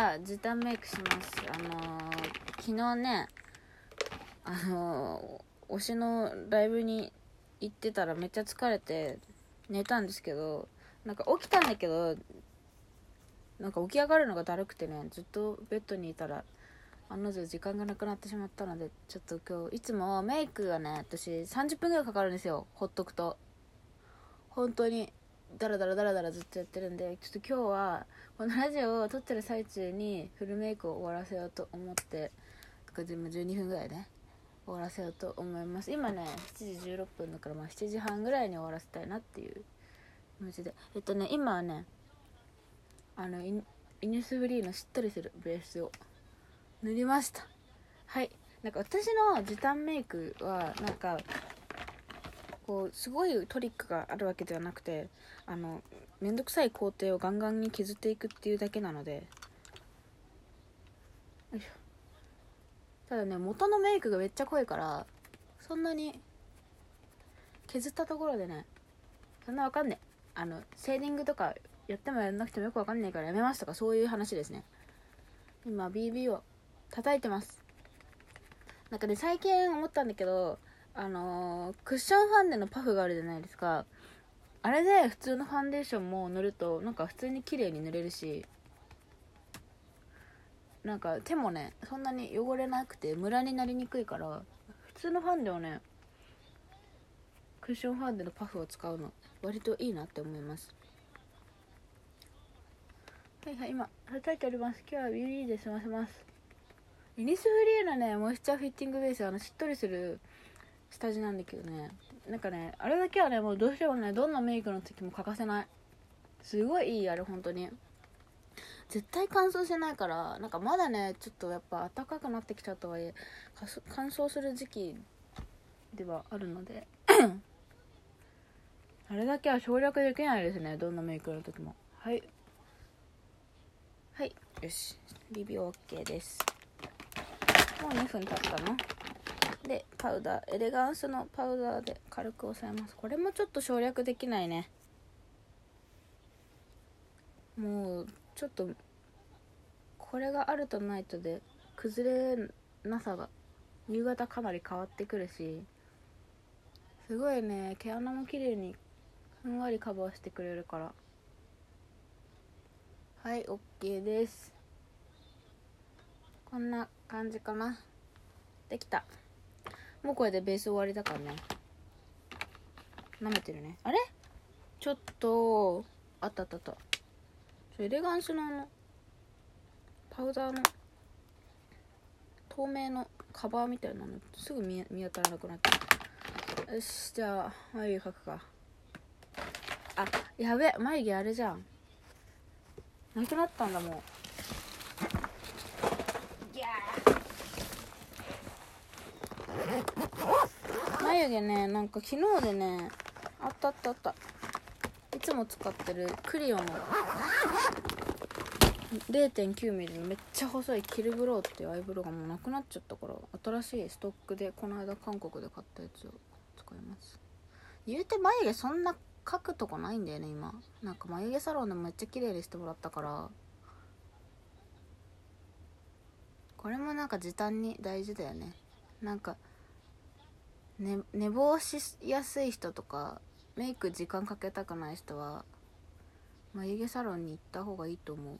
は時短メイクします。あのー昨日ねあのー推しのライブに行ってたらめっちゃ疲れて寝たんですけどなんか起きたんだけどなんか起き上がるのがだるくてねずっとベッドにいたら案の定時間がなくなってしまったのでちょっと今日いつもメイクがね私30分ぐらいかかるんですよほっとくと。本当に。ダラダラダラダラずっとやってるんでちょっと今日はこのラジオを撮ってる最中にフルメイクを終わらせようと思ってだから全部12分ぐらいね終わらせようと思います。今ね7時16分だからまあ7時半ぐらいに終わらせたいなっていう。気持ちで。えっとね今はねあのイイニスフリーのしっとりするベースを塗りました。はい。なんか私の時短メイクはなんかこうすごいトリックがあるわけではなくてあのめんどくさい工程をガンガンに削っていくっていうだけなので。ただね元のメイクがめっちゃ濃いからそんなに削ったところでねそんなわかんねえ。あのシェーディングとかやってもやんなくてもよくわかんないからやめますとかそういう話ですね。今 BB を叩いてます。なんかね最近思ったんだけどあのークッションファンデのパフがあるじゃないですか。あれで普通のファンデーションも塗るとなんか普通に綺麗に塗れるし。なんか手もねそんなに汚れなくてムラになりにくいから普通のファンデをねクッションファンデのパフを使うの割といいなって思います。はいはい今叩いております。今日は BB で済ませます。イニスフリーのねモイスチャーフィッティングベースあのしっとりする下地なんだけどね。なんかねあれだけはねもうどうしてもねどんなメイクの時も欠かせない。すごいいいあれ本当に。絶対乾燥しないからなんかまだねちょっとやっぱ暖かくなってきたとはいえ乾燥する時期ではあるので。あれだけは省略できないですね。どんなメイクの時も。はい。はい。よし。BBOK です。もう2分経ったの？でパウダー。エレガンスのパウダーで軽く押さえます。これもちょっと省略できないね。もうちょっとこれがあるとないとで崩れなさが夕方かなり変わってくるしすごいね毛穴も綺麗にふんわりカバーしてくれるから。はい OK です。こんな感じかな。できた。もうこれでベース終わりだからね。舐めてるね。あれ？ちょっとあったあったあった。エレガンスのあのパウダーの透明のカバーみたいなのすぐ見見当たらなくなってよしじゃあ眉毛描くか。あやべ眉毛あれじゃん。なくなったんだもういやー眉毛ねなんか昨日でねあったあったあった。いつも使ってるクリオの。0.9mm のめっちゃ細いキルブローっていうアイブロウがもうなくなっちゃったから新しいストックでこの間韓国で買ったやつを使います。言うて眉毛そんな描くとこないんだよね今。なんか眉毛サロンでもめっちゃ綺麗にしてもらったから。これもなんか時短に大事だよね。なんか寝寝坊しやすい人とかメイク時間かけたくない人は眉毛サロンに行った方がいいと思う。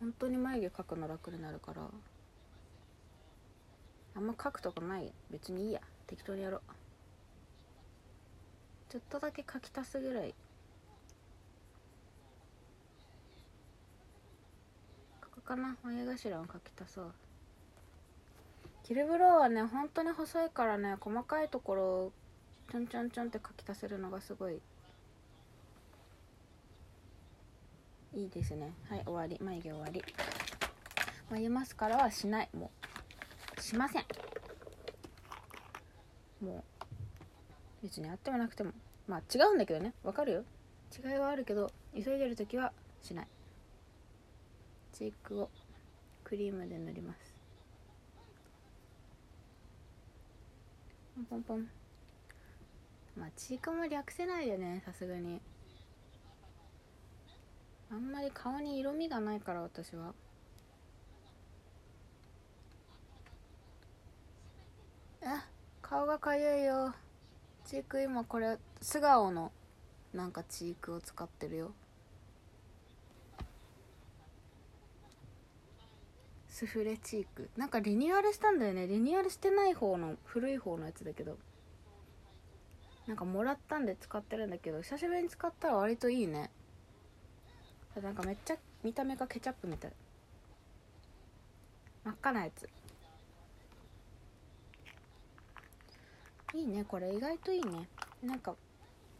本当に眉毛描くの楽になるからあんま描くとこない。別にいいや。適当にやろう。ちょっとだけ描き足すぐらい。ここかな。眉頭を描き足そう。キルブローはね本当に細いからね細かいところをちょんちょんちょんって描き足せるのがすごいいいですね。はい終わり。眉毛終わり。眉マスカラはしない。もうしません。もう別にあってもなくても。まあ違うんだけどね。わかるよ。違いはあるけど急いでる時はしない。チークをクリームで塗ります。ポンポンまあちいかも略せないよねさすがに。あんまり顔に色味がないから私は。あ顔がかゆいよ。チーク今これ素顔のなんかチークを使ってるよ。スフレチーク。なんかリニューアルしたんだよね。リニューアルしてない方の古い方のやつだけど。なんかもらったんで使ってるんだけど久しぶりに使ったら割といいね。なんかめっちゃ見た目がケチャップみたい。真っ赤なやつ。いいねこれ意外といいね。なんか、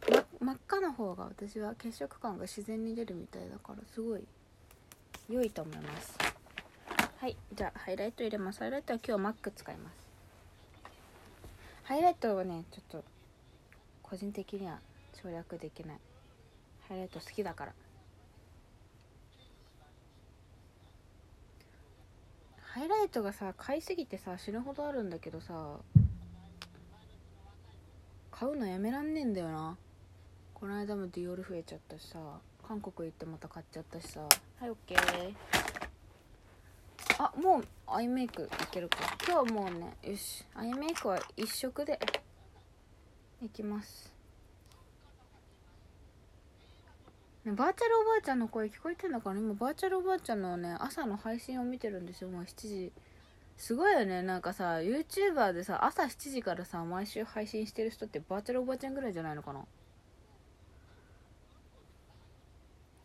ま、真っ赤な方が私は血色感が自然に出るみたいだからすごい良いと思います。はいじゃあハイライト入れます。ハイライトは今日マック使います。ハイライトはねちょっと個人的には省略できない。ハイライト好きだから。ハイライトがさ買いすぎてさ死ぬほどあるんだけどさ買うのやめらんねえんだよな。この間もディオール増えちゃったしさ韓国行ってまた買っちゃったしさ。はいオッケー。あもうアイメイクいけるか。今日はもうねよし。アイメイクは一色でいきます、バーチャルおばあちゃんの声聞こえてんのかな今バーチャルおばあちゃんのね朝の配信を見てるんですよ。もう7時。すごいよね。なんかさ YouTuber でさ朝7時からさ毎週配信してる人ってバーチャルおばあちゃんぐらいじゃないのかな。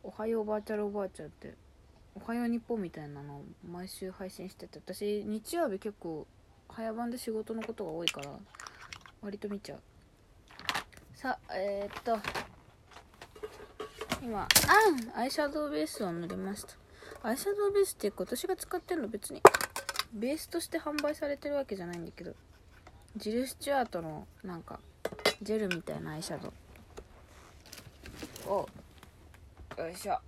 おはようバーチャルおばあちゃんって。おはよう日本みたいなの毎週配信してて私日曜日結構早番で仕事のことが多いから割と見ちゃう。さあえー、っと今あアイシャドウベースを塗りました。アイシャドウベースって今年が使ってるの別にベースとして販売されてるわけじゃないんだけどジル・スチュアートのなんかジェルみたいなアイシャドウをよいしょ。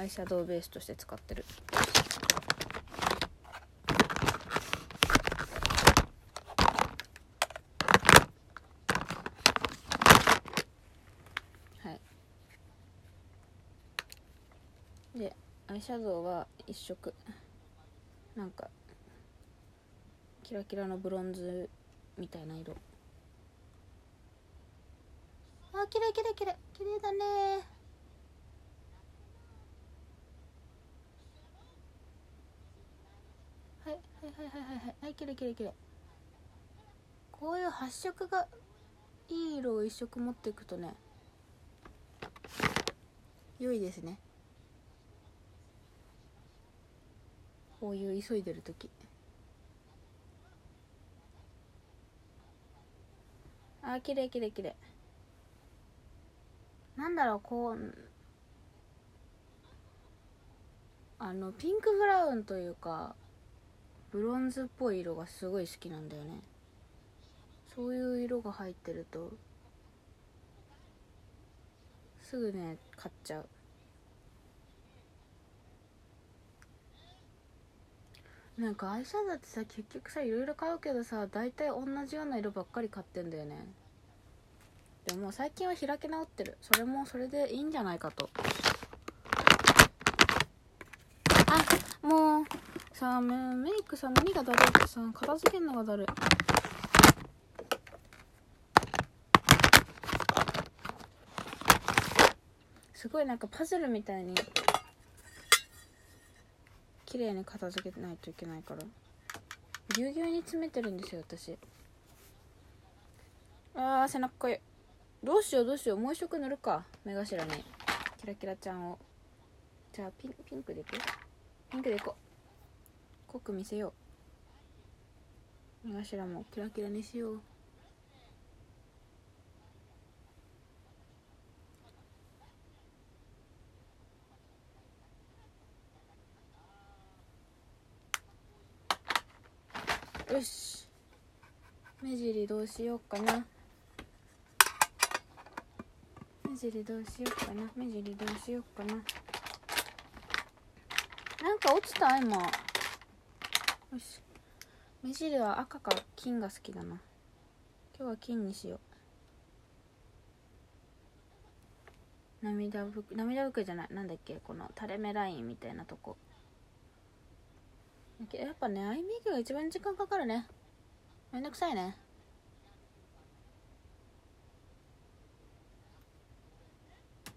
アイシャドウベースとして使ってる。はい。でアイシャドウは一色。なんかキラキラのブロンズみたいな色。あ綺麗綺麗綺麗。綺麗だね。はいはいはいはいはい。はいはい綺麗綺麗綺麗こういう発色がいい色を一色持っていくとね良いですね。こういう急いでる時。あー綺麗綺麗綺麗。なんだろうこうあのピンクブラウンというかブロンズっぽい色がすごい好きなんだよね。そういう色が入ってるとすぐね買っちゃう。なんかアイシャドウってさ結局さいろいろ買うけどさ大体同じような色ばっかり買ってんだよね。でも最近は開け直ってる。それもそれでいいんじゃないかとあもうさメメイクさ何がだるいってさ片付けるのがだるい。すごいなんかパズルみたいに綺麗に片付けないといけないから。ぎゅうぎゅうに詰めてるんですよ私。あー背中かゆどうしようどうしよう。もう一色塗るか。目頭に。キラキラちゃんを。じゃあピンピンクでいく？ピンクでいこう。濃く見せよう。目頭もキラキラにしよう。よし。目尻どうしようかな。目尻どうしようかな。目尻どうしようかな。なんか落ちた今。よし目尻は赤か金が好きだな。今日は金にしよう。涙ぶ涙袋じゃない。なんだっけ。この垂れ目ラインみたいなとこ。やっぱねアイメイクが一番時間かかるね。めんどくさいね。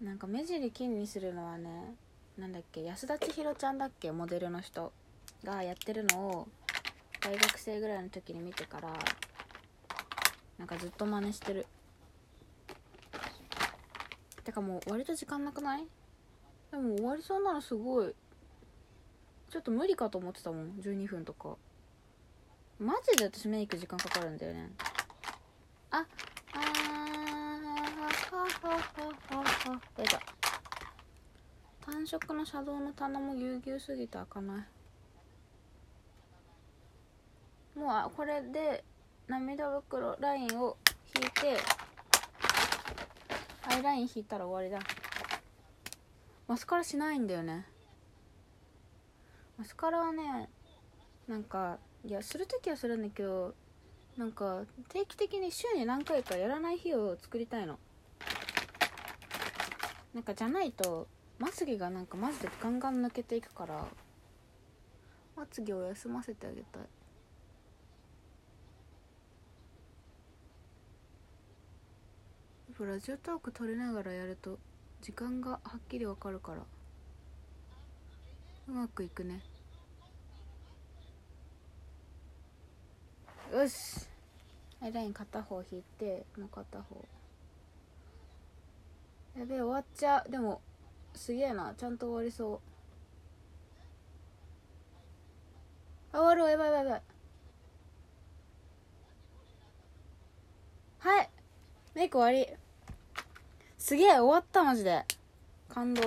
なんか目尻金にするのはねなんだっけ。安田千尋ちゃんだっけ。モデルの人。がやってるのを大学生ぐらいの時に見てからなんかずっと真似してる。てかもう割と時間なくない？でも終わりそうなのすごい。ちょっと無理かと思ってたもん12分とか。マジで私メイク時間かかるんだよね。ああーはははははやだ。単色のシャドウの棚もぎゅうぎゅうすぎて開かない。もうこれで涙袋ラインを引いてアイライン引いたら終わりだ。マスカラしないんだよね。マスカラはねなんかいやする時はするんだけどなんか定期的に週に何回かやらない日を作りたいの。なんかじゃないとまつげがなんかマジでガンガン抜けていくからまつげを休ませてあげたい。っぱラジオトーク撮りながらやると時間がはっきりわかるから。うまくいくね。よし。アイライン片方引いてもう片方。やべえ終わっちゃう。でもすげえな。ちゃんと終わりそう。あ終わるやばいやばいやばい。はい。メイク終わり。すげえ終わったマジで。感動。